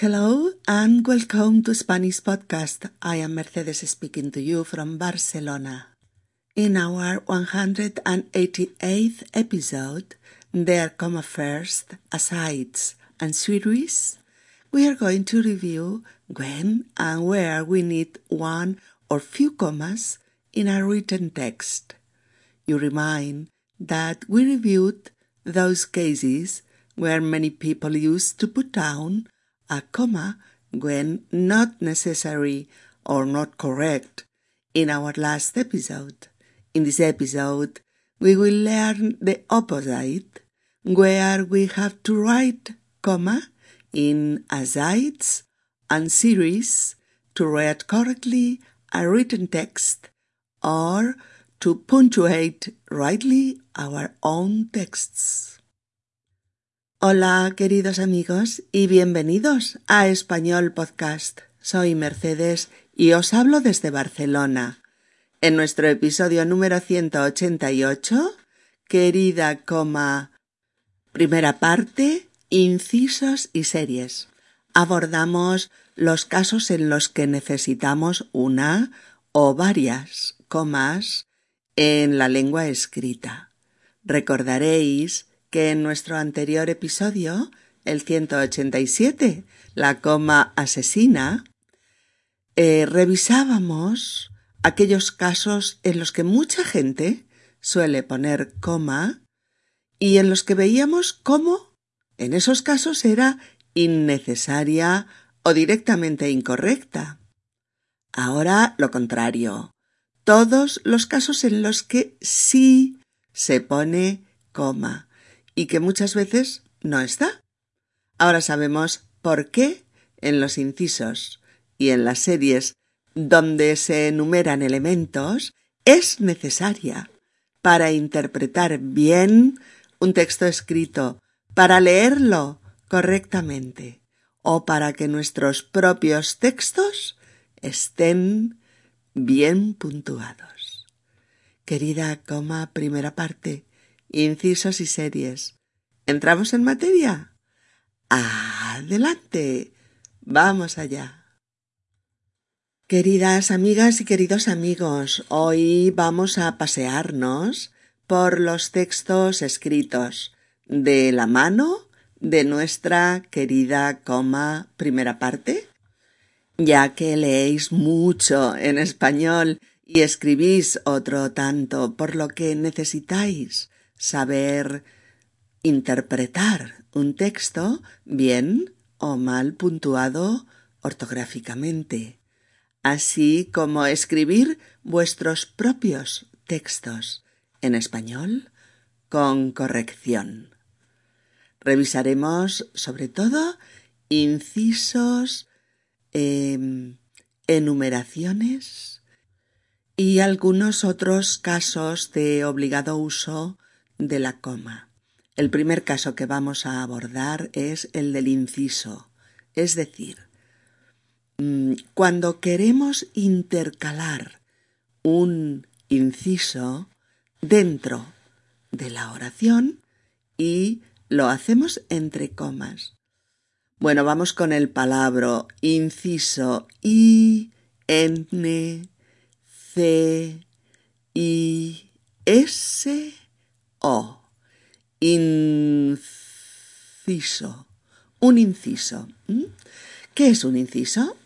Hello and welcome to Spanish Podcast. I am Mercedes speaking to you from Barcelona. In our 188th episode, There Come First, Asides and Series, we are going to review when and where we need one or few commas in a written text. You remind that we reviewed those cases where many people used to put down a comma when not necessary or not correct in our last episode. In this episode, we will learn the opposite, where we have to write comma in asides and series to read correctly a written text or to punctuate rightly our own texts. Hola, queridos amigos, y bienvenidos a Español Podcast. Soy Mercedes y os hablo desde Barcelona. En nuestro episodio número 188, querida coma, primera parte, incisos y series. Abordamos los casos en los que necesitamos una o varias comas en la lengua escrita. Recordaréis que en nuestro anterior episodio, el 187, la coma asesina, eh, revisábamos aquellos casos en los que mucha gente suele poner coma y en los que veíamos cómo en esos casos era innecesaria o directamente incorrecta. Ahora lo contrario. Todos los casos en los que sí se pone coma y que muchas veces no está. Ahora sabemos por qué en los incisos y en las series donde se enumeran elementos es necesaria para interpretar bien un texto escrito, para leerlo correctamente o para que nuestros propios textos estén bien puntuados. Querida coma primera parte, incisos y series. ¿Entramos en materia? Adelante. Vamos allá. Queridas amigas y queridos amigos, hoy vamos a pasearnos por los textos escritos de la mano de nuestra querida coma primera parte. Ya que leéis mucho en español y escribís otro tanto, por lo que necesitáis saber interpretar un texto bien o mal puntuado ortográficamente, así como escribir vuestros propios textos en español con corrección. Revisaremos sobre todo incisos, em, enumeraciones y algunos otros casos de obligado uso de la coma. El primer caso que vamos a abordar es el del inciso, es decir, mm, cuando queremos intercalar un inciso dentro de la oración y lo hacemos entre comas. Bueno, vamos con el palabra inciso I, N, C, I, S, o. Inciso. Un inciso. ¿Qué es un inciso?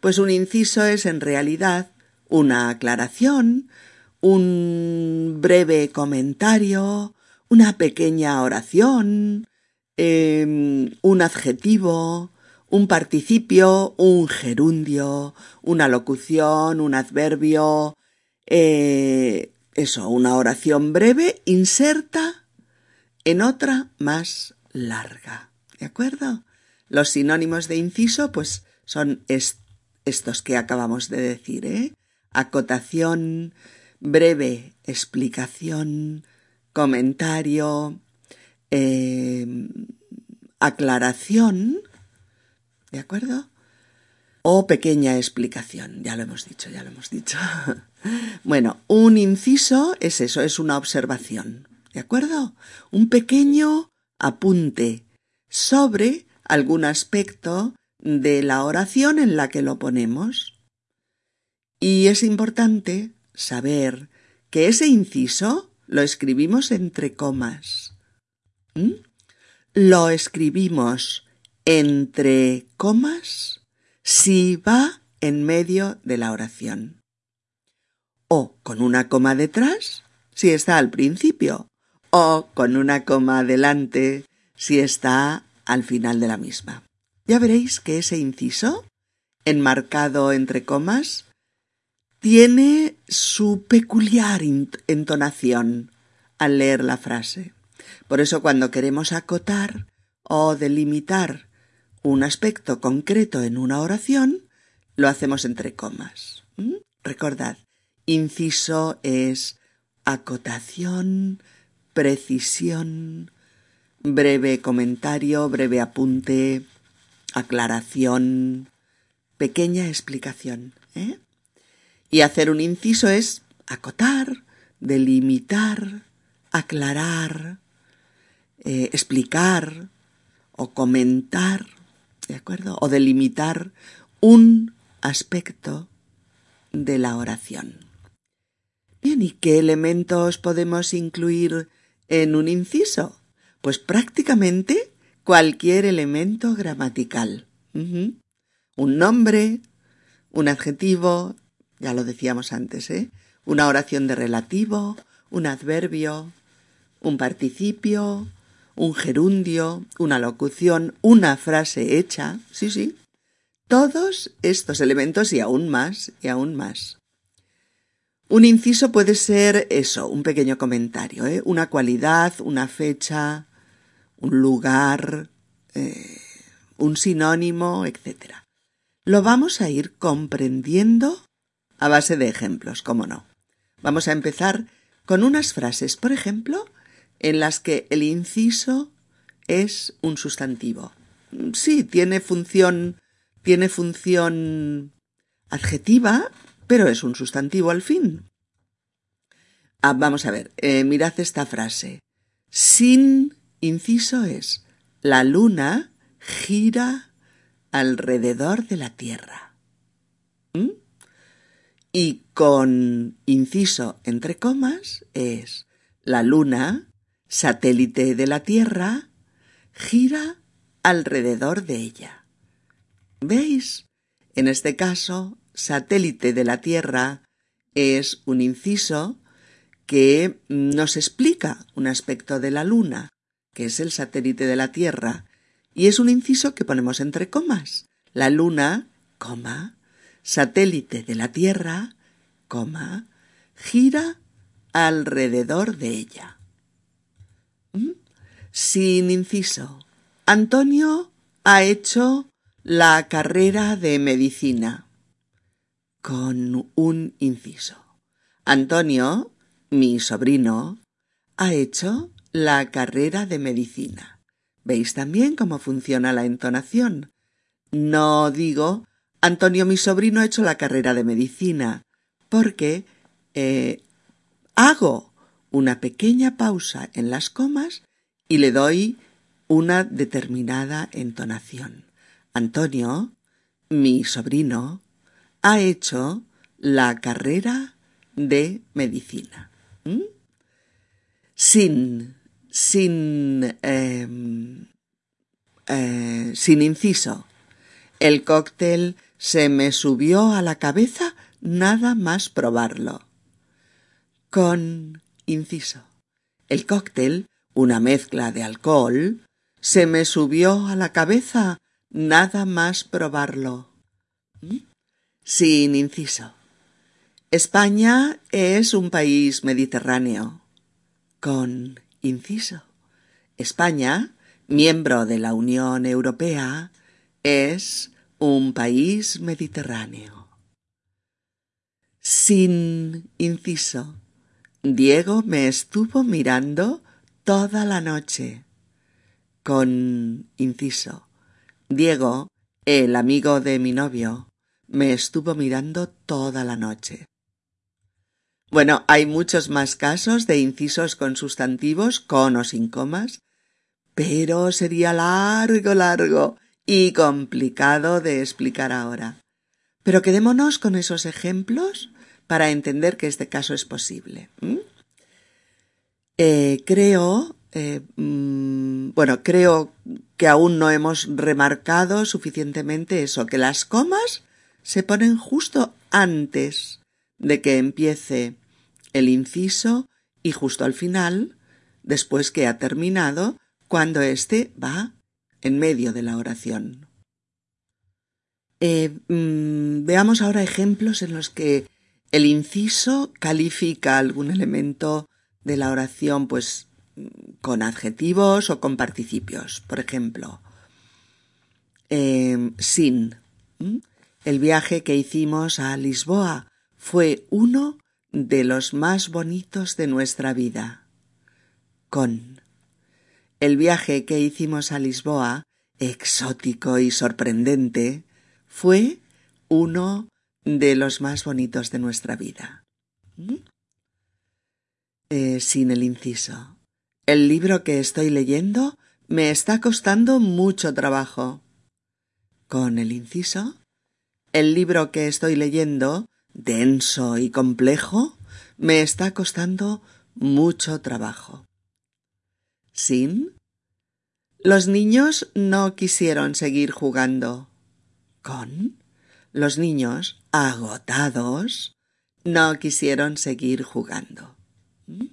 Pues un inciso es en realidad una aclaración, un breve comentario, una pequeña oración, em, un adjetivo, un participio, un gerundio, una locución, un adverbio, eh, eso, una oración breve inserta en otra más larga. ¿De acuerdo? Los sinónimos de inciso, pues, son estos que acabamos de decir, ¿eh? Acotación, breve explicación, comentario, eh, aclaración, ¿de acuerdo? o pequeña explicación. Ya lo hemos dicho, ya lo hemos dicho. bueno, un inciso es eso, es una observación. ¿De acuerdo? Un pequeño apunte sobre algún aspecto de la oración en la que lo ponemos. Y es importante saber que ese inciso lo escribimos entre comas. Lo escribimos entre comas si va en medio de la oración. O con una coma detrás si está al principio. O con una coma adelante si está al final de la misma. Ya veréis que ese inciso, enmarcado entre comas, tiene su peculiar entonación al leer la frase. Por eso cuando queremos acotar o delimitar un aspecto concreto en una oración, lo hacemos entre comas. Recordad, inciso es acotación, precisión, breve comentario, breve apunte, aclaración, pequeña explicación. ¿eh? Y hacer un inciso es acotar, delimitar, aclarar, eh, explicar o comentar, ¿de acuerdo? O delimitar un aspecto de la oración. Bien, ¿y qué elementos podemos incluir en un inciso? Pues prácticamente cualquier elemento gramatical. Un nombre, un adjetivo, ya lo decíamos antes, ¿eh? Una oración de relativo, un adverbio, un participio, un gerundio, una locución, una frase hecha, sí, sí. Todos estos elementos y aún más, y aún más. Un inciso puede ser eso, un pequeño comentario, ¿eh? una cualidad, una fecha, un lugar, eh, un sinónimo, etc. Lo vamos a ir comprendiendo a base de ejemplos, cómo no. Vamos a empezar con unas frases, por ejemplo, en las que el inciso es un sustantivo. Sí, tiene función, tiene función adjetiva, pero es un sustantivo al fin. Ah, vamos a ver, eh, mirad esta frase. Sin inciso es la luna gira alrededor de la Tierra. ¿Mm? Y con inciso entre comas es la luna, satélite de la Tierra, gira alrededor de ella. ¿Veis? En este caso, satélite de la Tierra es un inciso que nos explica un aspecto de la Luna, que es el satélite de la Tierra, y es un inciso que ponemos entre comas. La Luna, coma, satélite de la Tierra, coma, gira alrededor de ella. ¿Mm? Sin inciso. Antonio ha hecho la carrera de medicina con un inciso. Antonio, mi sobrino, ha hecho la carrera de medicina. ¿Veis también cómo funciona la entonación? No digo Antonio, mi sobrino, ha hecho la carrera de medicina, porque eh, hago una pequeña pausa en las comas y le doy una determinada entonación. Antonio, mi sobrino, ha hecho la carrera de medicina. ¿Mm? Sin, sin, em, eh, sin inciso. El cóctel se me subió a la cabeza nada más probarlo. Con inciso. El cóctel, una mezcla de alcohol, se me subió a la cabeza nada más probarlo. ¿Mm? Sin inciso. España es un país mediterráneo. Con inciso. España, miembro de la Unión Europea, es un país mediterráneo. Sin inciso. Diego me estuvo mirando toda la noche. Con inciso. Diego, el amigo de mi novio, me estuvo mirando toda la noche. Bueno, hay muchos más casos de incisos con sustantivos, con o sin comas, pero sería largo, largo, y complicado de explicar ahora. Pero quedémonos con esos ejemplos para entender que este caso es posible. Eh, creo, eh, mm, bueno, creo que aún no hemos remarcado suficientemente eso, que las comas se ponen justo antes de que empiece el inciso y justo al final, después que ha terminado, cuando éste va en medio de la oración. Eh, mm, veamos ahora ejemplos en los que el inciso califica algún elemento de la oración, pues con adjetivos o con participios. Por ejemplo, eh, sin. El viaje que hicimos a Lisboa fue uno de los más bonitos de nuestra vida. Con. El viaje que hicimos a Lisboa, exótico y sorprendente, fue uno de los más bonitos de nuestra vida. ¿Mm? Eh, sin el inciso. El libro que estoy leyendo me está costando mucho trabajo. Con el inciso. El libro que estoy leyendo, denso y complejo, me está costando mucho trabajo. Sin. Los niños no quisieron seguir jugando. Con. Los niños, agotados, no quisieron seguir jugando. ¿Mm?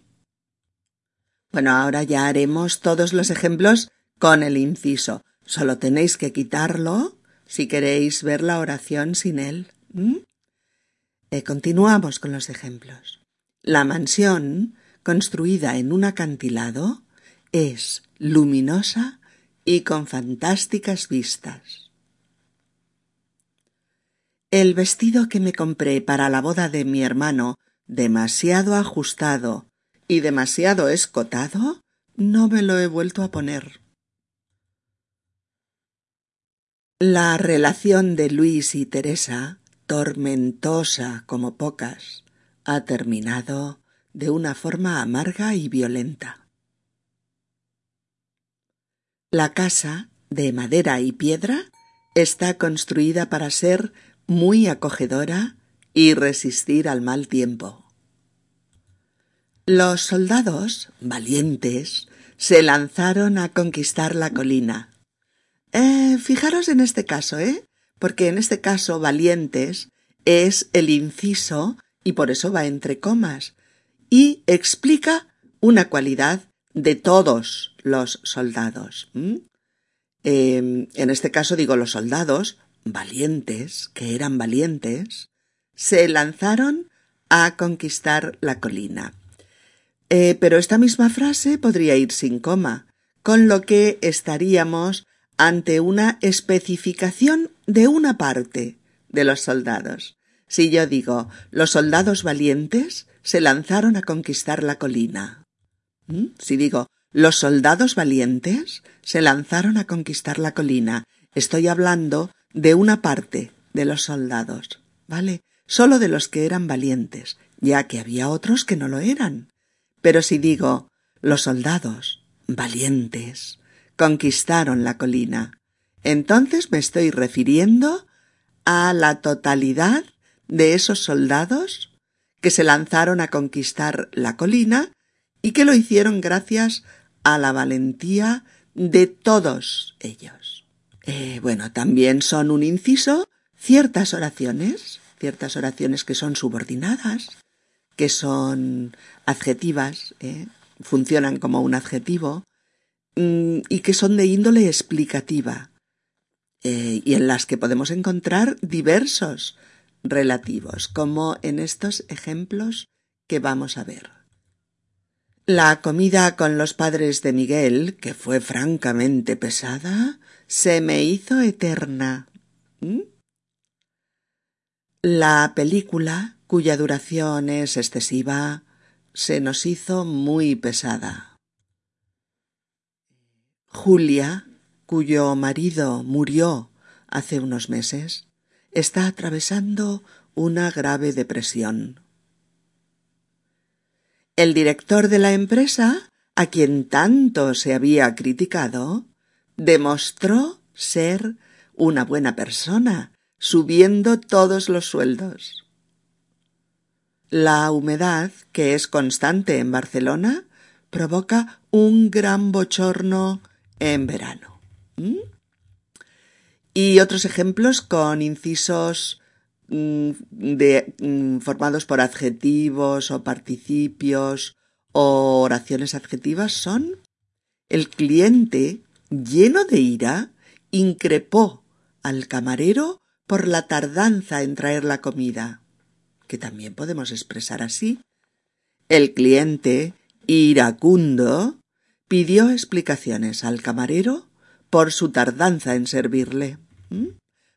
Bueno, ahora ya haremos todos los ejemplos con el inciso. Solo tenéis que quitarlo si queréis ver la oración sin él. Eh, continuamos con los ejemplos. La mansión, construida en un acantilado, es luminosa y con fantásticas vistas. El vestido que me compré para la boda de mi hermano, demasiado ajustado y demasiado escotado, no me lo he vuelto a poner. La relación de Luis y Teresa, tormentosa como pocas, ha terminado de una forma amarga y violenta. La casa, de madera y piedra, está construida para ser muy acogedora y resistir al mal tiempo. Los soldados, valientes, se lanzaron a conquistar la colina. Eh, fijaros en este caso, ¿eh? Porque en este caso valientes es el inciso y por eso va entre comas y explica una cualidad de todos los soldados. Em, en este caso digo los soldados, valientes, que eran valientes, se lanzaron a conquistar la colina. Eh, pero esta misma frase podría ir sin coma, con lo que estaríamos ante una especificación de una parte de los soldados. Si yo digo los soldados valientes se lanzaron a conquistar la colina. ¿Mm? Si digo, los soldados valientes se lanzaron a conquistar la colina, estoy hablando de una parte de los soldados, ¿vale? Solo de los que eran valientes, ya que había otros que no lo eran. Pero si digo, los soldados valientes conquistaron la colina, entonces me estoy refiriendo a la totalidad de esos soldados que se lanzaron a conquistar la colina y que lo hicieron gracias a la valentía de todos ellos. Eh, bueno, también son un inciso ciertas oraciones, ciertas oraciones que son subordinadas, que son adjetivas, eh, funcionan como un adjetivo, y que son de índole explicativa, eh, y en las que podemos encontrar diversos relativos, como en estos ejemplos que vamos a ver. La comida con los padres de Miguel, que fue francamente pesada, se me hizo eterna. ¿Mm? La película, cuya duración es excesiva, se nos hizo muy pesada. Julia, cuyo marido murió hace unos meses, está atravesando una grave depresión. El director de la empresa, a quien tanto se había criticado, demostró ser una buena persona, subiendo todos los sueldos. La humedad, que es constante en Barcelona, provoca un gran bochorno en verano. Y otros ejemplos con incisos mm, mm, formados por adjetivos o participios o oraciones adjetivas son el cliente, lleno de ira, increpó al camarero por la tardanza en traer la comida, que también podemos expresar así. El cliente, iracundo, pidió explicaciones al camarero por su tardanza en servirle. ¿Mm?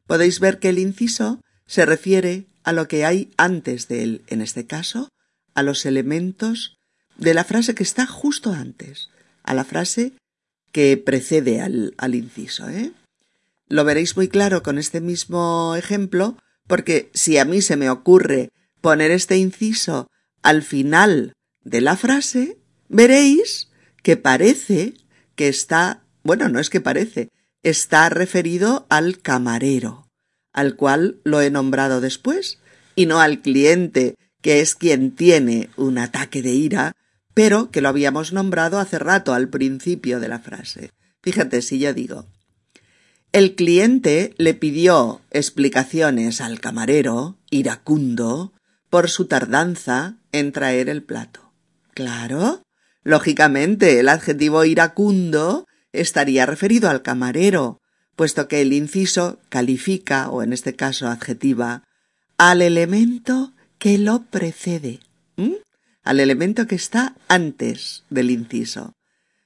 Podéis ver que el inciso se refiere a lo que hay antes de él, en este caso, a los elementos de la frase que está justo antes, a la frase que precede al, al inciso. ¿eh? Lo veréis muy claro con este mismo ejemplo, porque si a mí se me ocurre poner este inciso al final de la frase, veréis que parece que está bueno, no es que parece, está referido al camarero, al cual lo he nombrado después, y no al cliente, que es quien tiene un ataque de ira, pero que lo habíamos nombrado hace rato al principio de la frase. Fíjate si yo digo el cliente le pidió explicaciones al camarero, iracundo, por su tardanza en traer el plato. Claro, lógicamente el adjetivo iracundo estaría referido al camarero, puesto que el inciso califica, o en este caso adjetiva, al elemento que lo precede, al elemento que está antes del inciso.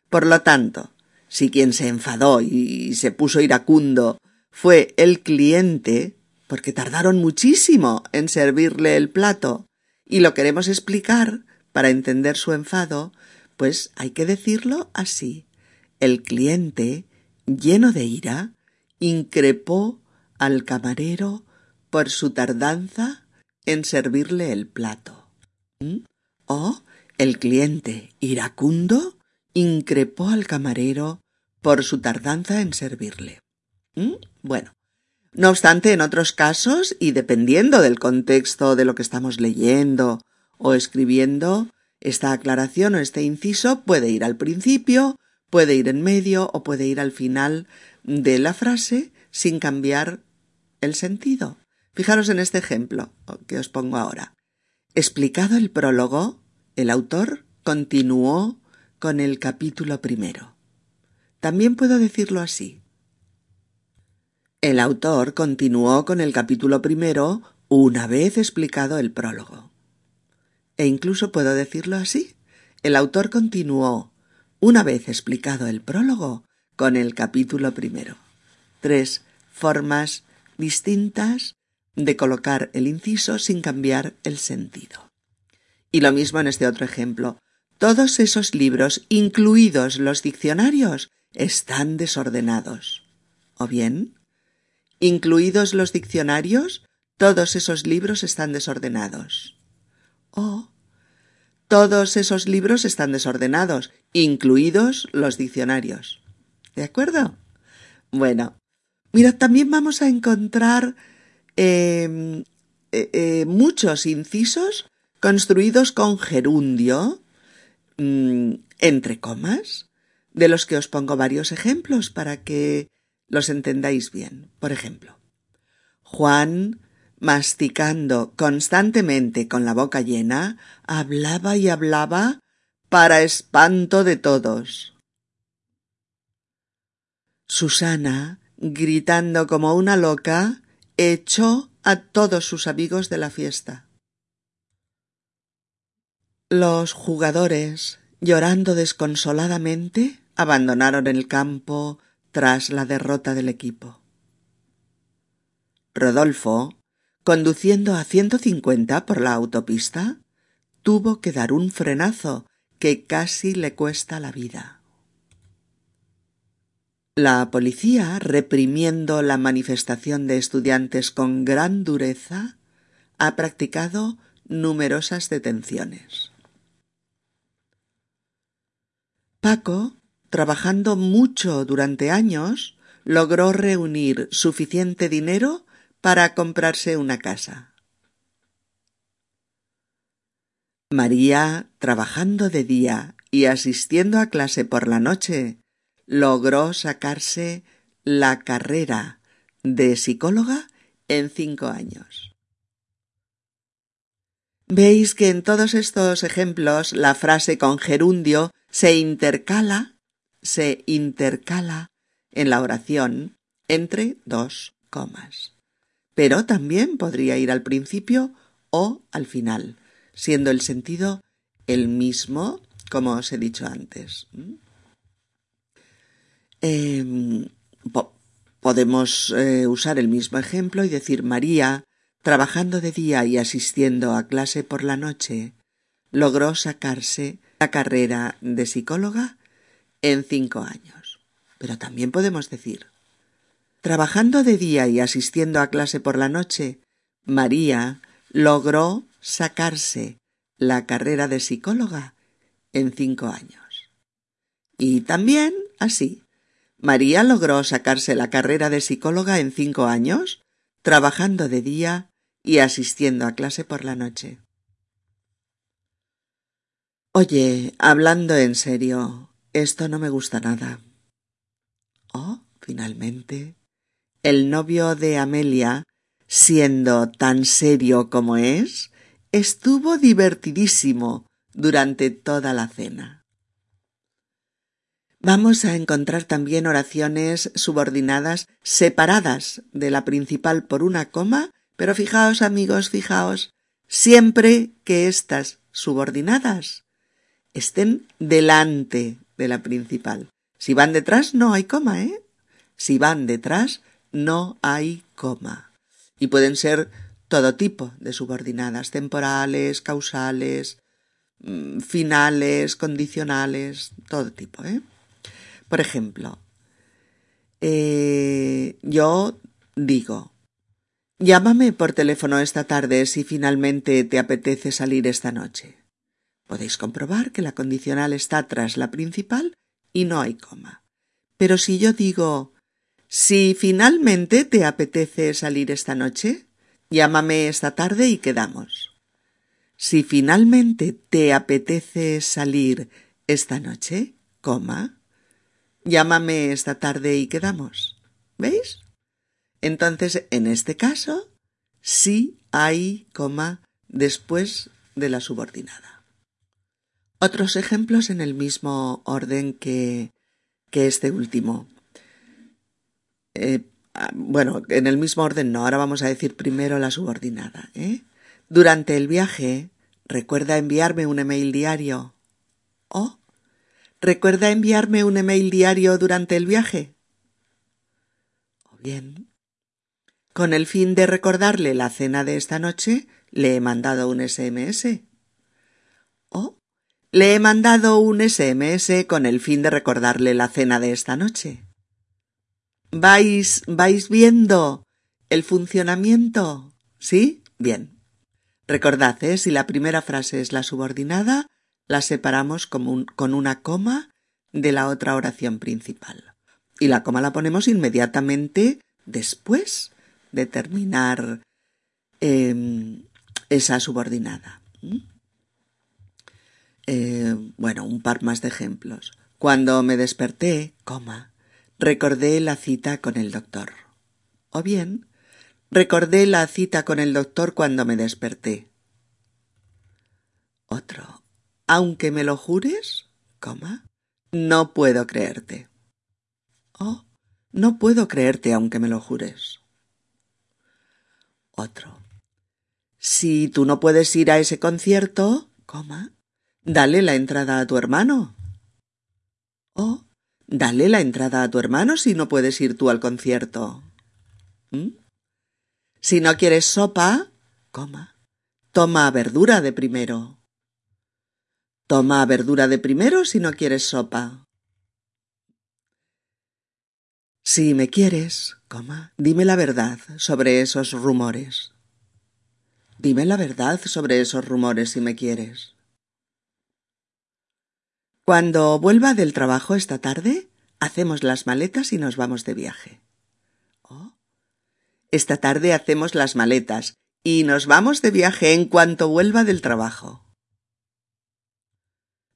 Por lo tanto, si quien se enfadó y se puso iracundo fue el cliente, porque tardaron muchísimo en servirle el plato, y lo queremos explicar para entender su enfado, pues hay que decirlo así. El cliente, lleno de ira, increpó al camarero por su tardanza en servirle el plato. ¿Mm? O el cliente, iracundo, increpó al camarero por su tardanza en servirle. ¿Mm? Bueno, no obstante, en otros casos, y dependiendo del contexto de lo que estamos leyendo o escribiendo, esta aclaración o este inciso puede ir al principio Puede ir en medio o puede ir al final de la frase sin cambiar el sentido. Fijaros en este ejemplo que os pongo ahora. Explicado el prólogo, el autor continuó con el capítulo primero. También puedo decirlo así. El autor continuó con el capítulo primero una vez explicado el prólogo. E incluso puedo decirlo así. El autor continuó una vez explicado el prólogo con el capítulo primero. Tres formas distintas de colocar el inciso sin cambiar el sentido. Y lo mismo en este otro ejemplo. Todos esos libros, incluidos los diccionarios, están desordenados. O bien, incluidos los diccionarios, todos esos libros están desordenados. O todos esos libros están desordenados, incluidos los diccionarios. ¿De acuerdo? Bueno, mira, también vamos a encontrar em, eh, eh, muchos incisos construidos con gerundio, mm, entre comas, de los que os pongo varios ejemplos para que los entendáis bien. Por ejemplo, Juan masticando constantemente con la boca llena, hablaba y hablaba para espanto de todos. Susana, gritando como una loca, echó a todos sus amigos de la fiesta. Los jugadores, llorando desconsoladamente, abandonaron el campo tras la derrota del equipo. Rodolfo, Conduciendo a ciento cincuenta por la autopista, tuvo que dar un frenazo que casi le cuesta la vida. La policía, reprimiendo la manifestación de estudiantes con gran dureza, ha practicado numerosas detenciones. Paco, trabajando mucho durante años, logró reunir suficiente dinero para comprarse una casa. María, trabajando de día y asistiendo a clase por la noche, logró sacarse la carrera de psicóloga en cinco años. Veis que en todos estos ejemplos la frase con gerundio se intercala, se intercala en la oración entre dos comas. Pero también podría ir al principio o al final, siendo el sentido el mismo, como os he dicho antes. Em, podemos eh, usar el mismo ejemplo y decir María, trabajando de día y asistiendo a clase por la noche, logró sacarse la carrera de psicóloga en cinco años. Pero también podemos decir Trabajando de día y asistiendo a clase por la noche, María logró sacarse la carrera de psicóloga en cinco años. Y también así, María logró sacarse la carrera de psicóloga en cinco años, trabajando de día y asistiendo a clase por la noche. Oye, hablando en serio, esto no me gusta nada. Oh, finalmente, el novio de Amelia, siendo tan serio como es, estuvo divertidísimo durante toda la cena. Vamos a encontrar también oraciones subordinadas separadas de la principal por una coma, pero fijaos amigos, fijaos, siempre que estas subordinadas estén delante de la principal. Si van detrás no hay coma, ¿eh? Si van detrás no hay coma. Y pueden ser todo tipo de subordinadas, temporales, causales, mm, finales, condicionales, todo tipo, ¿eh? Por ejemplo, eh, yo digo, llámame por teléfono esta tarde si finalmente te apetece salir esta noche. Podéis comprobar que la condicional está tras la principal y no hay coma. Pero si yo digo, si finalmente te apetece salir esta noche, llámame esta tarde y quedamos. Si finalmente te apetece salir esta noche, coma, Llámame esta tarde y quedamos. ¿Veis? Entonces, en este caso, sí hay coma después de la subordinada. Otros ejemplos en el mismo orden que, que este último. Eh, ah, bueno, en el mismo orden no, ahora vamos a decir primero la subordinada. ¿eh? Durante el viaje, recuerda enviarme un email diario. O ¿Recuerda enviarme un email diario durante el viaje? O bien, con el fin de recordarle la cena de esta noche, le he mandado un SMS. O le he mandado un SMS con el fin de recordarle la cena de esta noche. ¿Vais, vais viendo el funcionamiento? ¿Sí? Bien. Recordad, ¿eh? si la primera frase es la subordinada, la separamos con una coma de la otra oración principal. Y la coma la ponemos inmediatamente después de terminar em, esa subordinada. ¿Mm? Eh, bueno, un par más de ejemplos. Cuando me desperté, coma, recordé la cita con el doctor. O bien, recordé la cita con el doctor cuando me desperté. Otro aunque me lo jures, coma, no puedo creerte. Oh, no puedo creerte aunque me lo jures. Otro. Si tú no puedes ir a ese concierto, coma, dale la entrada a tu hermano. Oh, dale la entrada a tu hermano si no puedes ir tú al concierto. ¿Mm? Si no quieres sopa, coma, toma verdura de primero. Toma verdura de primero si no quieres sopa. Si me quieres, coma, dime la verdad sobre esos rumores. Dime la verdad sobre esos rumores si me quieres. Cuando vuelva del trabajo esta tarde, hacemos las maletas y nos vamos de viaje. Oh. Esta tarde hacemos las maletas y nos vamos de viaje en cuanto vuelva del trabajo.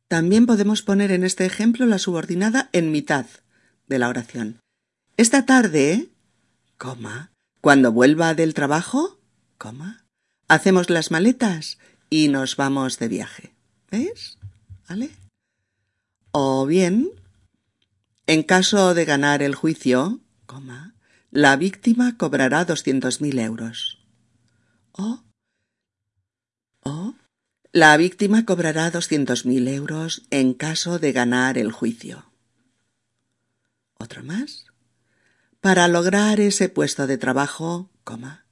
También podemos poner en este ejemplo la subordinada en mitad de la oración. Esta tarde, coma, cuando vuelva del trabajo, coma, hacemos las maletas y nos vamos de viaje. ¿Ves? ¿Vale? O bien, en caso de ganar el juicio, coma, la víctima cobrará doscientos mil euros. O, o, la víctima cobrará doscientos mil euros en caso de ganar el juicio. ¿Otro más? Para lograr ese puesto de trabajo, coma,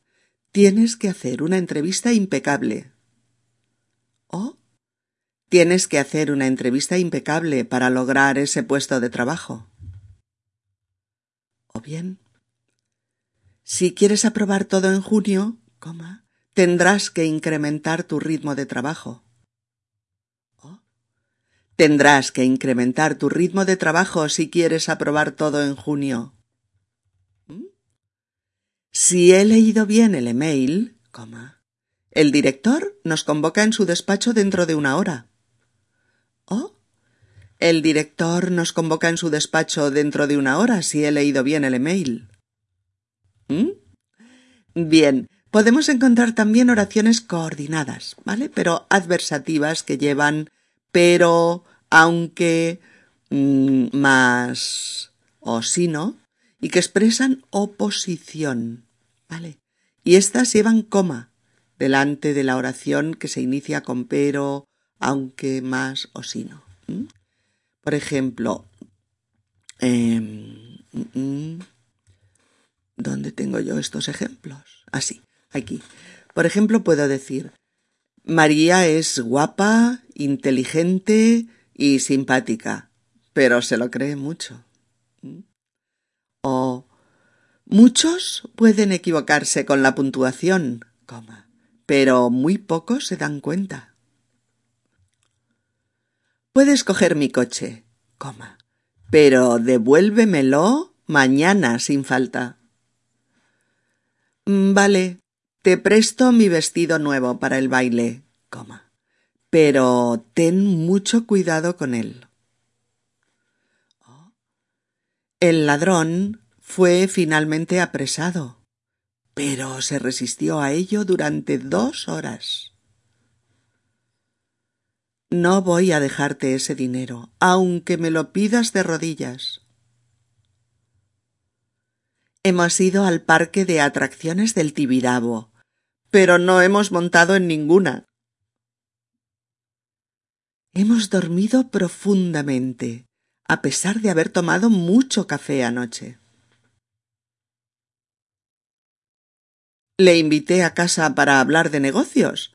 tienes que hacer una entrevista impecable. O tienes que hacer una entrevista impecable para lograr ese puesto de trabajo. O bien, si quieres aprobar todo en junio, tendrás que incrementar tu ritmo de trabajo. O tendrás que incrementar tu ritmo de trabajo si quieres aprobar todo en junio. Si he leído bien el email, el director nos convoca en su despacho dentro de una hora. ¿Oh? El director nos convoca en su despacho dentro de una hora si he leído bien el email. ¿Mm? Bien, podemos encontrar también oraciones coordinadas, ¿vale? Pero adversativas que llevan pero, aunque, mm, más o si no, y que expresan oposición, ¿vale? Y estas llevan coma delante de la oración que se inicia con pero, aunque, más o sino. Por ejemplo, em, mm, mm, ¿dónde tengo yo estos ejemplos? Así, aquí. Por ejemplo, puedo decir, María es guapa, inteligente y simpática, pero se lo cree mucho. O muchos pueden equivocarse con la puntuación, coma, pero muy pocos se dan cuenta. Puedes coger mi coche, coma, pero devuélvemelo mañana sin falta. Mm, vale, te presto mi vestido nuevo para el baile, coma, pero ten mucho cuidado con él. El ladrón fue finalmente apresado, pero se resistió a ello durante dos horas. No voy a dejarte ese dinero, aunque me lo pidas de rodillas. Hemos ido al parque de atracciones del Tibidabo, pero no hemos montado en ninguna. Hemos dormido profundamente a pesar de haber tomado mucho café anoche. Le invité a casa para hablar de negocios,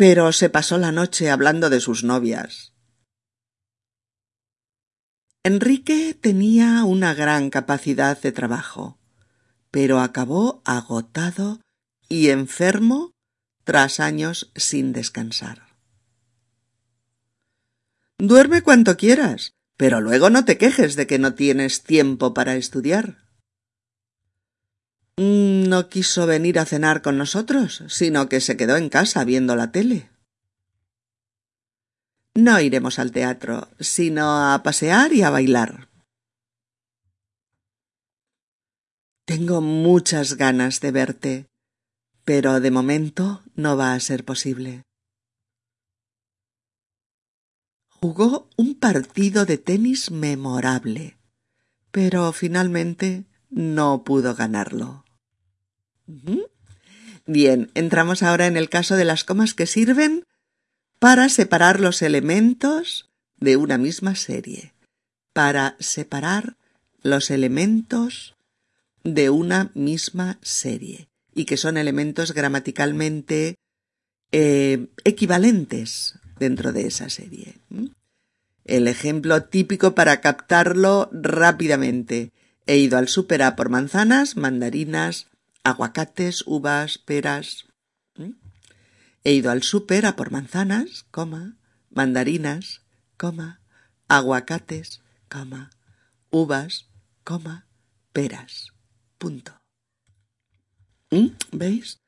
pero se pasó la noche hablando de sus novias. Enrique tenía una gran capacidad de trabajo, pero acabó agotado y enfermo tras años sin descansar. Duerme cuanto quieras, pero luego no te quejes de que no tienes tiempo para estudiar. Mm, no quiso venir a cenar con nosotros, sino que se quedó en casa viendo la tele. No iremos al teatro, sino a pasear y a bailar. Tengo muchas ganas de verte, pero de momento no va a ser posible jugó un partido de tenis memorable, pero finalmente no pudo ganarlo. Bien, entramos ahora en el caso de las comas que sirven para separar los elementos de una misma serie, para separar los elementos de una misma serie y que son elementos gramaticalmente eh, equivalentes dentro de esa serie. El ejemplo típico para captarlo rápidamente. He ido al súper a por manzanas, mandarinas, aguacates, uvas, peras. He ido al súper a por manzanas, coma, mandarinas, coma, aguacates, coma, uvas, coma, peras. Punto. ¿Veis?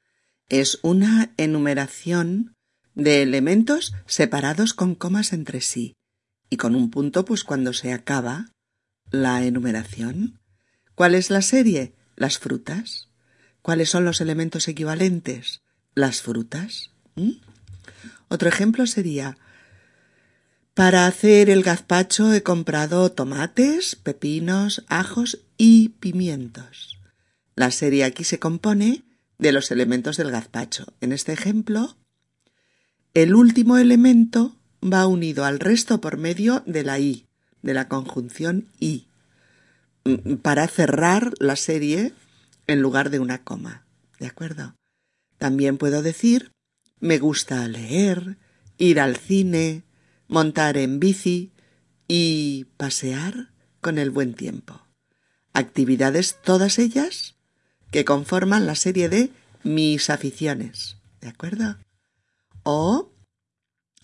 Es una enumeración de elementos separados con comas entre sí y con un punto pues cuando se acaba la enumeración. ¿Cuál es la serie? Las frutas. ¿Cuáles son los elementos equivalentes? Las frutas. ¿Mm? Otro ejemplo sería para hacer el gazpacho he comprado tomates, pepinos, ajos y pimientos. La serie aquí se compone de los elementos del gazpacho. En este ejemplo, el último elemento va unido al resto por medio de la i, de la conjunción i, mm, para cerrar la serie en lugar de una coma. ¿De acuerdo? También puedo decir me gusta leer, ir al cine, montar en bici y pasear con el buen tiempo. Actividades todas ellas que conforman la serie de mis aficiones. ¿De acuerdo? O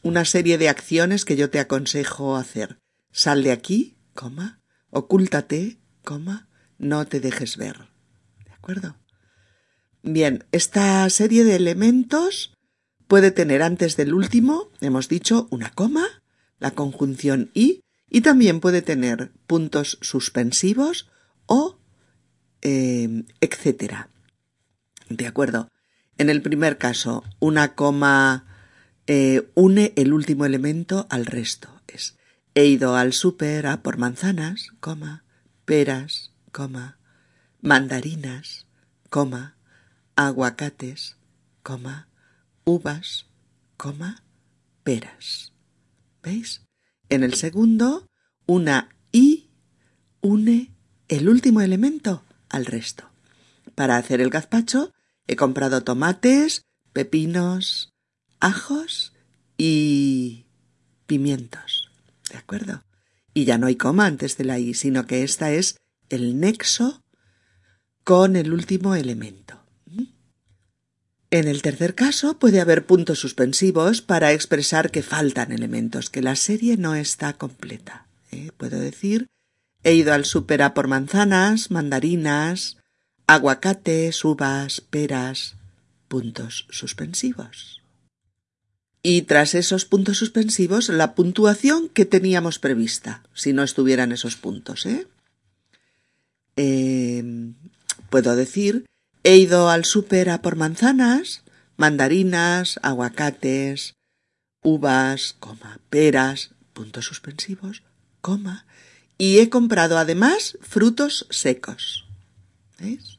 una serie de acciones que yo te aconsejo hacer. Sal de aquí, coma, ocúltate, coma, no te dejes ver. ¿De acuerdo? Bien, esta serie de elementos puede tener antes del último, hemos dicho, una coma, la conjunción y, y también puede tener puntos suspensivos o eh, etcétera. ¿De acuerdo? En el primer caso, una coma eh, une el último elemento al resto. Es he ido al súper a por manzanas, coma, peras, coma, mandarinas, coma, aguacates, coma, uvas, coma, peras. ¿Veis? En el segundo, una y une el último elemento al resto. Para hacer el gazpacho he comprado tomates, pepinos, ajos y pimientos. ¿De acuerdo? Y ya no hay coma antes de la i, sino que esta es el nexo con el último elemento. En el tercer caso puede haber puntos suspensivos para expresar que faltan elementos, que la serie no está completa. ¿eh? Puedo decir, he ido al súper por manzanas, mandarinas, aguacates, uvas, peras, puntos suspensivos. Y tras esos puntos suspensivos, la puntuación que teníamos prevista, si no estuvieran esos puntos. ¿eh? eh puedo decir, He ido al súper a por manzanas, mandarinas, aguacates, uvas, coma, peras, puntos suspensivos, coma, y he comprado además frutos secos. ¿Veis?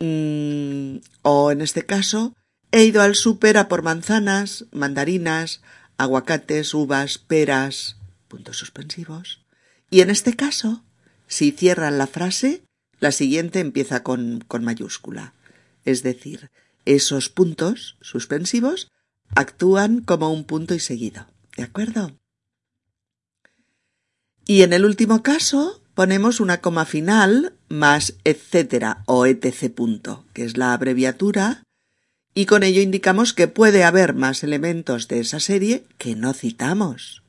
Mm, o en este caso, he ido al súper a por manzanas, mandarinas, aguacates, uvas, peras, puntos suspensivos. Y en este caso, si cierran la frase, la siguiente empieza con, con mayúscula. Es decir, esos puntos suspensivos actúan como un punto y seguido. ¿De acuerdo? Y en el último caso ponemos una coma final más etcétera o etc punto, que es la abreviatura, y con ello indicamos que puede haber más elementos de esa serie que no citamos.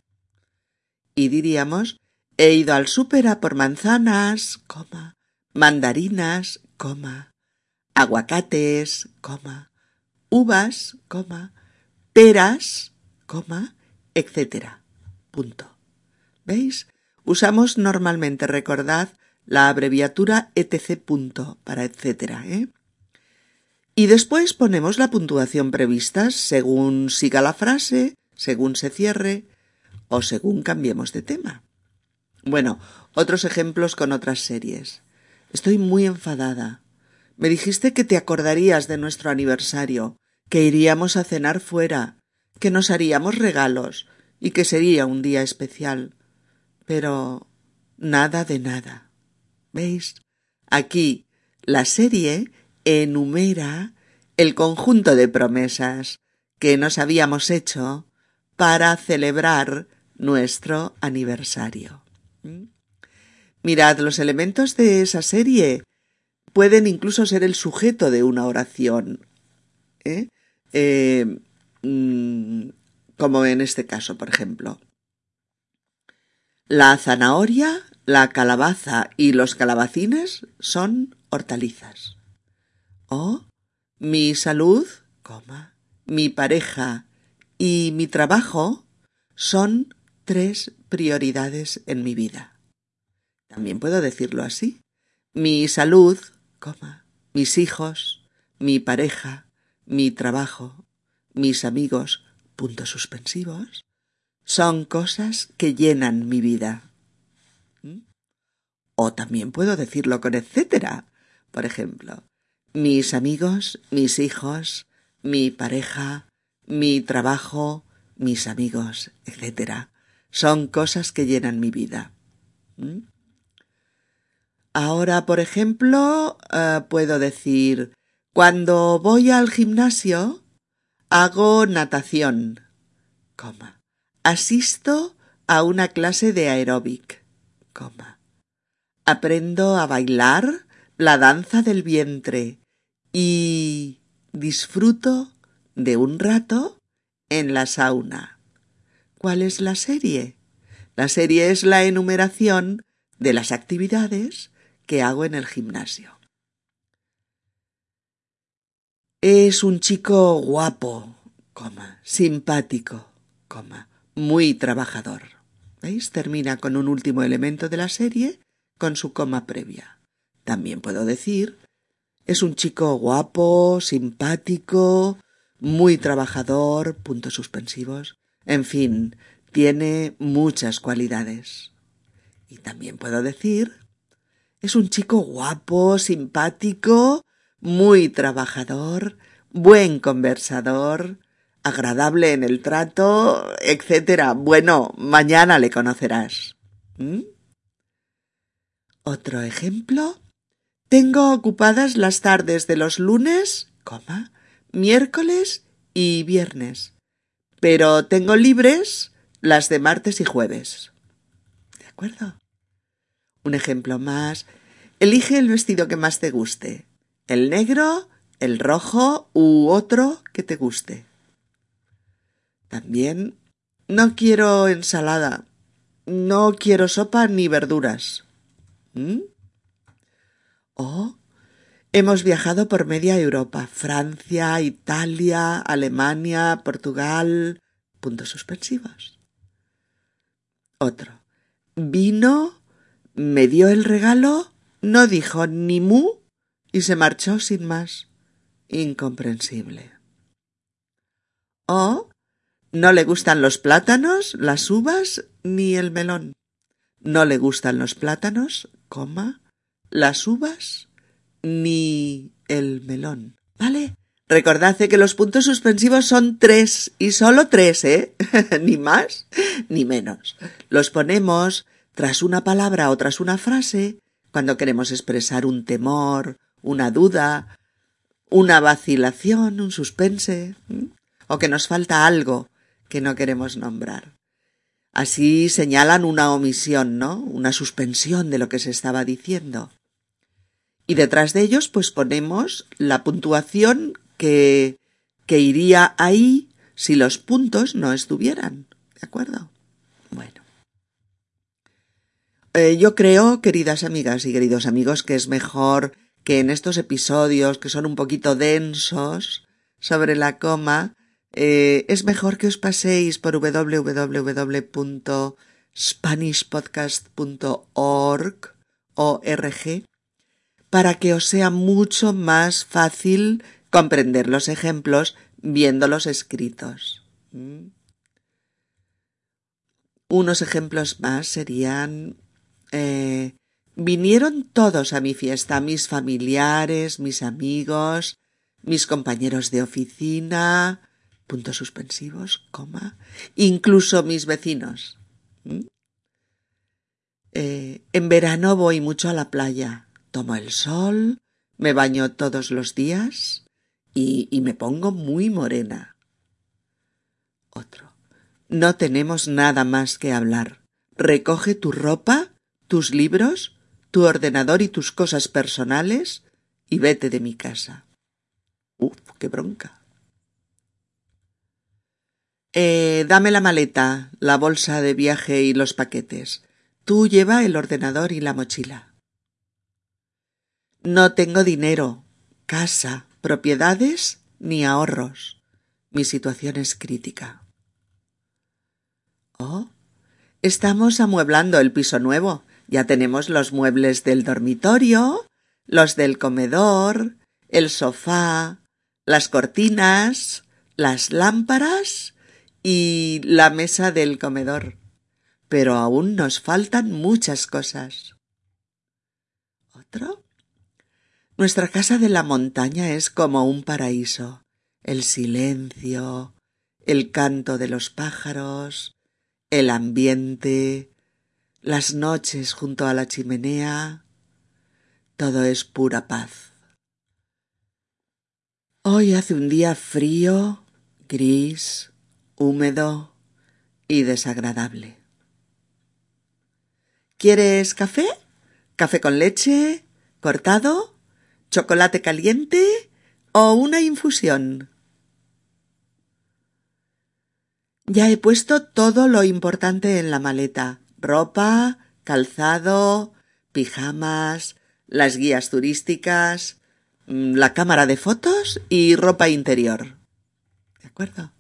Y diríamos, he ido al súper por manzanas, coma, mandarinas, coma, aguacates, coma, uvas, coma, peras, coma, etcétera. ¿Veis? Usamos normalmente, recordad, la abreviatura etc. Punto para etcétera, ¿eh? Y después ponemos la puntuación prevista según siga la frase, según se cierre o según cambiemos de tema. Bueno, otros ejemplos con otras series. Estoy muy enfadada. Me dijiste que te acordarías de nuestro aniversario, que iríamos a cenar fuera, que nos haríamos regalos y que sería un día especial. Pero nada de nada. ¿Veis? Aquí la serie enumera el conjunto de promesas que nos habíamos hecho para celebrar nuestro aniversario. ¿Mm? Mirad, los elementos de esa serie pueden incluso ser el sujeto de una oración. ¿eh? Eh, mm, como en este caso, por ejemplo. La zanahoria la calabaza y los calabacines son hortalizas. O mi salud, mi pareja y mi trabajo son tres prioridades en mi vida. También puedo decirlo así. Mi salud, coma, mis hijos, mi pareja, mi trabajo, mis amigos, puntos suspensivos, son cosas que llenan mi vida. ¿Mm? O también puedo decirlo con etcétera. Por ejemplo, mis amigos, mis hijos, mi pareja, mi trabajo, mis amigos, etcétera, son cosas que llenan mi vida. ¿Mm? Ahora, por ejemplo, eh, puedo decir, cuando voy al gimnasio, hago natación. Asisto a una clase de aeróbic. Aprendo a bailar la danza del vientre y disfruto de un rato en la sauna. ¿Cuál es la serie? La serie es la enumeración de las actividades que hago en el gimnasio. Es un chico guapo, coma, simpático, coma, muy trabajador. ¿Veis? Termina con un último elemento de la serie con su coma previa. También puedo decir es un chico guapo, simpático, muy trabajador, puntos suspensivos. En fin, tiene muchas cualidades. Y también puedo decir es un chico guapo, simpático, muy trabajador, buen conversador, agradable en el trato, etc. Bueno, mañana le conocerás. ¿Mm? Otro ejemplo. Tengo ocupadas las tardes de los lunes, coma, miércoles y viernes, pero tengo libres las de martes y jueves. ¿De acuerdo? Un ejemplo más. Elige el vestido que más te guste. El negro, el rojo u otro que te guste. También no quiero ensalada. No quiero sopa ni verduras. ¿Mm? O hemos viajado por media Europa, Francia, Italia, Alemania, Portugal. Puntos suspensivos. Otro. Vino, me dio el regalo, no dijo ni mu y se marchó sin más. Incomprensible. O no le gustan los plátanos, las uvas ni el melón. No le gustan los plátanos, coma, las uvas ni el melón. ¿Vale? Recordad que los puntos suspensivos son tres y solo tres, ¿eh? ni más ni menos. Los ponemos tras una palabra o tras una frase cuando queremos expresar un temor, una duda, una vacilación, un suspense, o que nos falta algo que no queremos nombrar. Así señalan una omisión, ¿no? Una suspensión de lo que se estaba diciendo. Y detrás de ellos, pues ponemos la puntuación que, que iría ahí si los puntos no estuvieran. ¿De acuerdo? Bueno. Eh, yo creo, queridas amigas y queridos amigos, que es mejor que en estos episodios que son un poquito densos sobre la coma, eh, es mejor que os paséis por www.spanishpodcast.org para que os sea mucho más fácil comprender los ejemplos viéndolos escritos. ¿Mm? Unos ejemplos más serían eh, Vinieron todos a mi fiesta, mis familiares, mis amigos, mis compañeros de oficina, puntos suspensivos, coma, incluso mis vecinos. Eh, en verano voy mucho a la playa, tomo el sol, me baño todos los días y, y me pongo muy morena. Otro. No tenemos nada más que hablar. Recoge tu ropa, tus libros tu ordenador y tus cosas personales y vete de mi casa. Uf, qué bronca. Eh, dame la maleta, la bolsa de viaje y los paquetes. Tú lleva el ordenador y la mochila. No tengo dinero, casa, propiedades ni ahorros. Mi situación es crítica. Oh, estamos amueblando el piso nuevo. Ya tenemos los muebles del dormitorio, los del comedor, el sofá, las cortinas, las lámparas y la mesa del comedor. Pero aún nos faltan muchas cosas. ¿Otro? Nuestra casa de la montaña es como un paraíso. El silencio, el canto de los pájaros, el ambiente, las noches junto a la chimenea, todo es pura paz. Hoy hace un día frío, gris, húmedo y desagradable. ¿Quieres café? ¿Café con leche? ¿Cortado? chocolate caliente o una infusión. Ya he puesto todo lo importante en la maleta. Ropa, calzado, pijamas, las guías turísticas, mm, la cámara de fotos y ropa interior. ¿De acuerdo?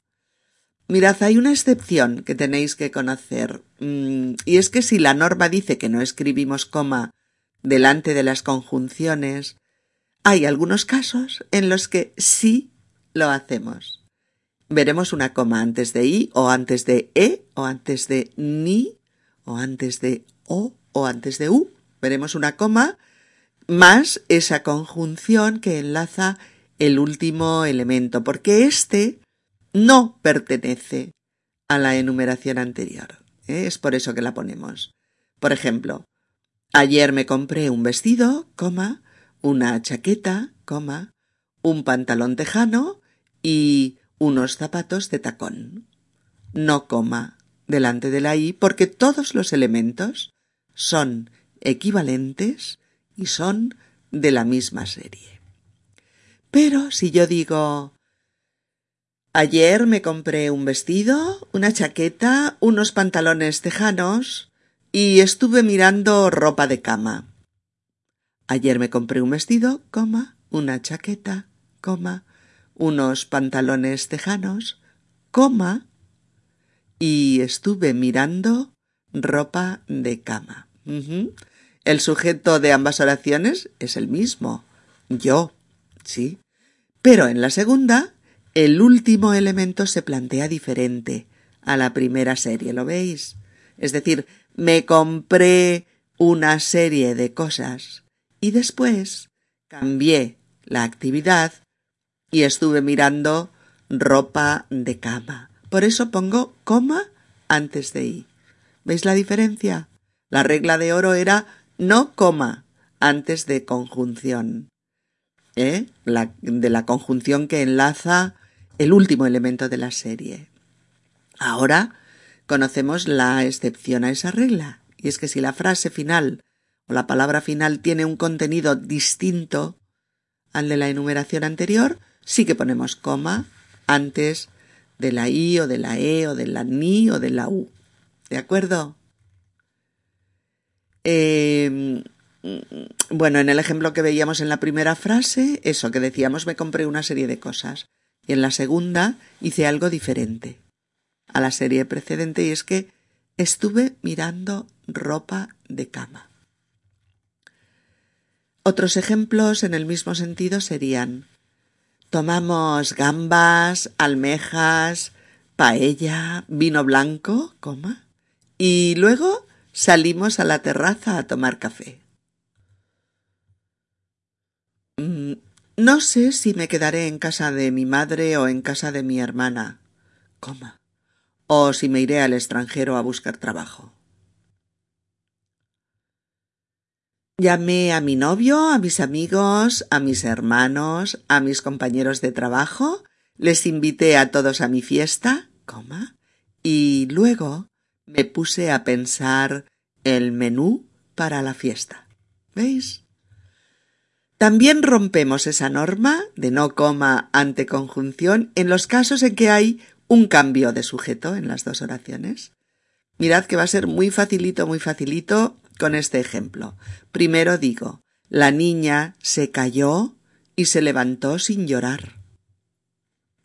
Mirad, hay una excepción que tenéis que conocer. Mm, y es que si la norma dice que no escribimos coma delante de las conjunciones, hay algunos casos en los que sí lo hacemos. Veremos una coma antes de i o antes de e o antes de ni o antes de o o antes de u. Veremos una coma más esa conjunción que enlaza el último elemento, porque éste no pertenece a la enumeración anterior. ¿eh? Es por eso que la ponemos. Por ejemplo, ayer me compré un vestido, coma, una chaqueta, coma, un pantalón tejano y unos zapatos de tacón. No coma delante de la i porque todos los elementos son equivalentes y son de la misma serie. Pero si yo digo Ayer me compré un vestido, una chaqueta, unos pantalones tejanos y estuve mirando ropa de cama. Ayer me compré un vestido, coma, una chaqueta, coma, unos pantalones tejanos, coma, y estuve mirando ropa de cama. El sujeto de ambas oraciones es el mismo, yo, sí. Pero en la segunda, el último elemento se plantea diferente a la primera serie, ¿lo veis? Es decir, me compré una serie de cosas y después cambié la actividad y estuve mirando ropa de cama. Por eso pongo coma antes de i. ¿Veis la diferencia? La regla de oro era no coma antes de conjunción. ¿Eh? De la conjunción que enlaza el último elemento de la serie. Ahora conocemos la excepción a esa regla, y es que si la frase final o la palabra final tiene un contenido distinto al de la enumeración anterior, sí que ponemos coma antes de la i o de la e o de la ni o de la u. ¿De acuerdo? Em, bueno, en el ejemplo que veíamos en la primera frase, eso que decíamos me compré una serie de cosas. Y en la segunda hice algo diferente a la serie precedente y es que estuve mirando ropa de cama. Otros ejemplos en el mismo sentido serían tomamos gambas, almejas, paella, vino blanco, coma, y luego salimos a la terraza a tomar café. Mm, no sé si me quedaré en casa de mi madre o en casa de mi hermana, coma, o si me iré al extranjero a buscar trabajo. Llamé a mi novio, a mis amigos, a mis hermanos, a mis compañeros de trabajo, les invité a todos a mi fiesta, coma, y luego me puse a pensar el menú para la fiesta. ¿Veis? También rompemos esa norma de no coma ante conjunción en los casos en que hay un cambio de sujeto en las dos oraciones. Mirad que va a ser muy facilito, muy facilito con este ejemplo. Primero digo, la niña se cayó y se levantó sin llorar.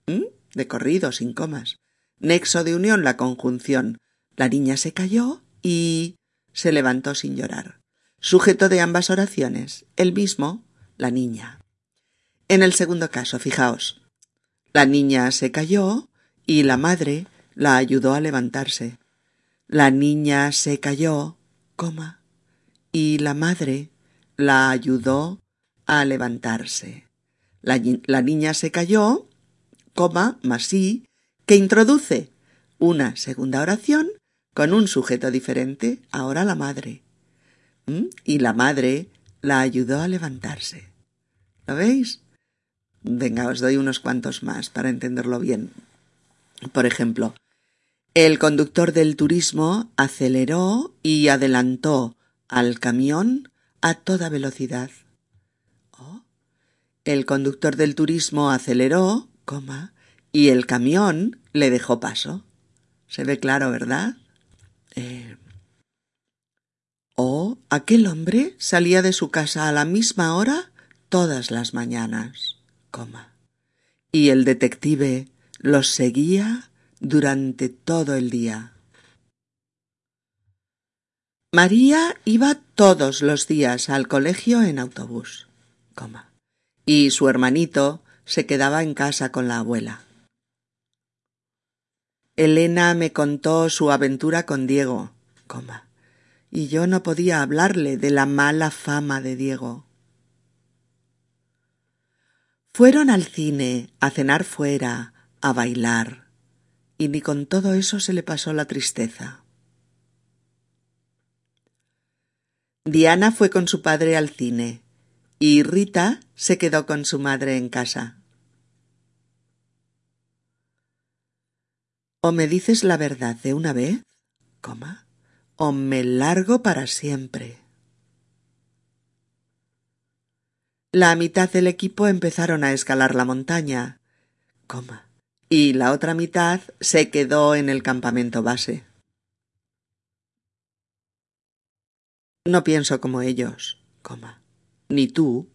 ¿Mm? De corrido, sin comas. Nexo de unión, la conjunción. La niña se cayó y se levantó sin llorar. Sujeto de ambas oraciones, el mismo, la niña. En el segundo caso, fijaos, la niña se cayó y la madre la ayudó a levantarse. La niña se cayó, coma, y la madre la ayudó a levantarse. La, la niña se cayó, coma, más sí, que introduce una segunda oración con un sujeto diferente, ahora la madre. ¿Mm? Y la madre la ayudó a levantarse. ¿Lo veis? Venga, os doy unos cuantos más para entenderlo bien. Por ejemplo, el conductor del turismo aceleró y adelantó al camión a toda velocidad. Oh. El conductor del turismo aceleró, coma, y el camión le dejó paso. Se ve claro, ¿verdad? Eh... Oh, aquel hombre salía de su casa a la misma hora todas las mañanas, coma. Y el detective los seguía durante todo el día. María iba todos los días al colegio en autobús, coma, y su hermanito se quedaba en casa con la abuela. Elena me contó su aventura con Diego, coma, y yo no podía hablarle de la mala fama de Diego. Fueron al cine, a cenar fuera, a bailar, y ni con todo eso se le pasó la tristeza. Diana fue con su padre al cine y Rita se quedó con su madre en casa. O me dices la verdad de una vez, coma, o me largo para siempre. La mitad del equipo empezaron a escalar la montaña, coma, y la otra mitad se quedó en el campamento base. No pienso como ellos, coma, ni tú.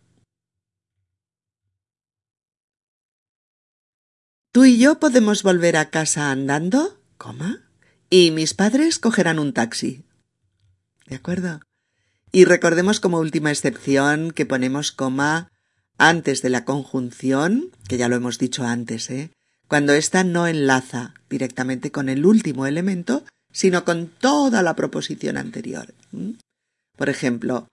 Tú y yo podemos volver a casa andando, coma, y mis padres cogerán un taxi. ¿De acuerdo? Y recordemos como última excepción que ponemos coma antes de la conjunción, que ya lo hemos dicho antes, ¿eh? cuando ésta no enlaza directamente con el último elemento, sino con toda la proposición anterior. Por ejemplo,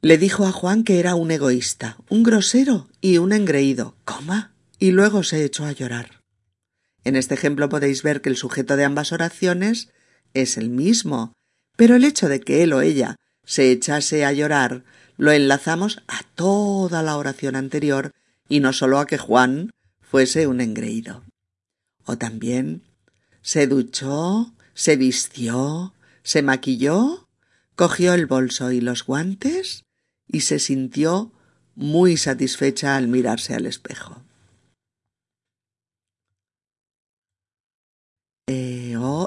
le dijo a Juan que era un egoísta, un grosero y un engreído, coma, y luego se echó a llorar. En este ejemplo podéis ver que el sujeto de ambas oraciones es el mismo, pero el hecho de que él o ella se echase a llorar lo enlazamos a toda la oración anterior y no solo a que Juan fuese un engreído. O también se duchó, se vistió, se maquilló, cogió el bolso y los guantes y se sintió muy satisfecha al mirarse al espejo.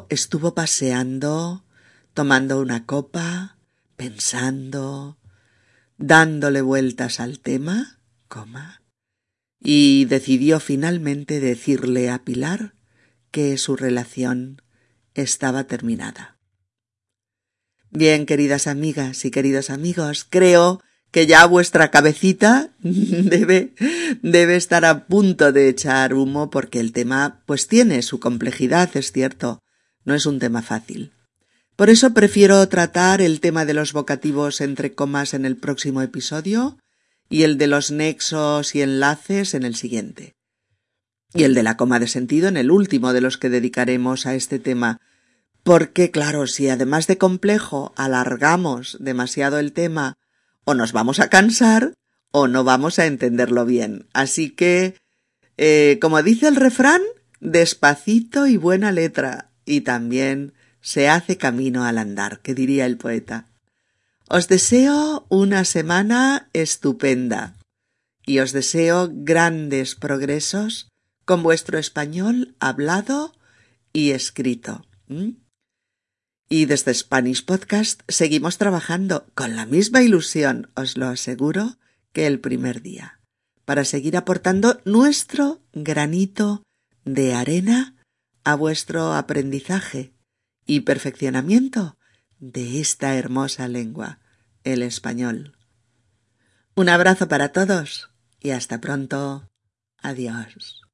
Estuvo paseando, tomando una copa, pensando, dándole vueltas al tema, coma, y decidió finalmente decirle a Pilar que su relación estaba terminada. Bien, queridas amigas y queridos amigos, creo que ya vuestra cabecita debe, debe estar a punto de echar humo porque el tema pues tiene su complejidad, es cierto, no es un tema fácil. Por eso prefiero tratar el tema de los vocativos entre comas en el próximo episodio y el de los nexos y enlaces en el siguiente. Y el de la coma de sentido en el último de los que dedicaremos a este tema. Porque, claro, si además de complejo alargamos demasiado el tema, o nos vamos a cansar o no vamos a entenderlo bien. Así que, eh, como dice el refrán, despacito y buena letra. Y también se hace camino al andar, que diría el poeta. Os deseo una semana estupenda y os deseo grandes progresos con vuestro español hablado y escrito. Y desde Spanish Podcast seguimos trabajando con la misma ilusión, os lo aseguro, que el primer día, para seguir aportando nuestro granito de arena a vuestro aprendizaje y perfeccionamiento de esta hermosa lengua, el español. Un abrazo para todos y hasta pronto. Adiós.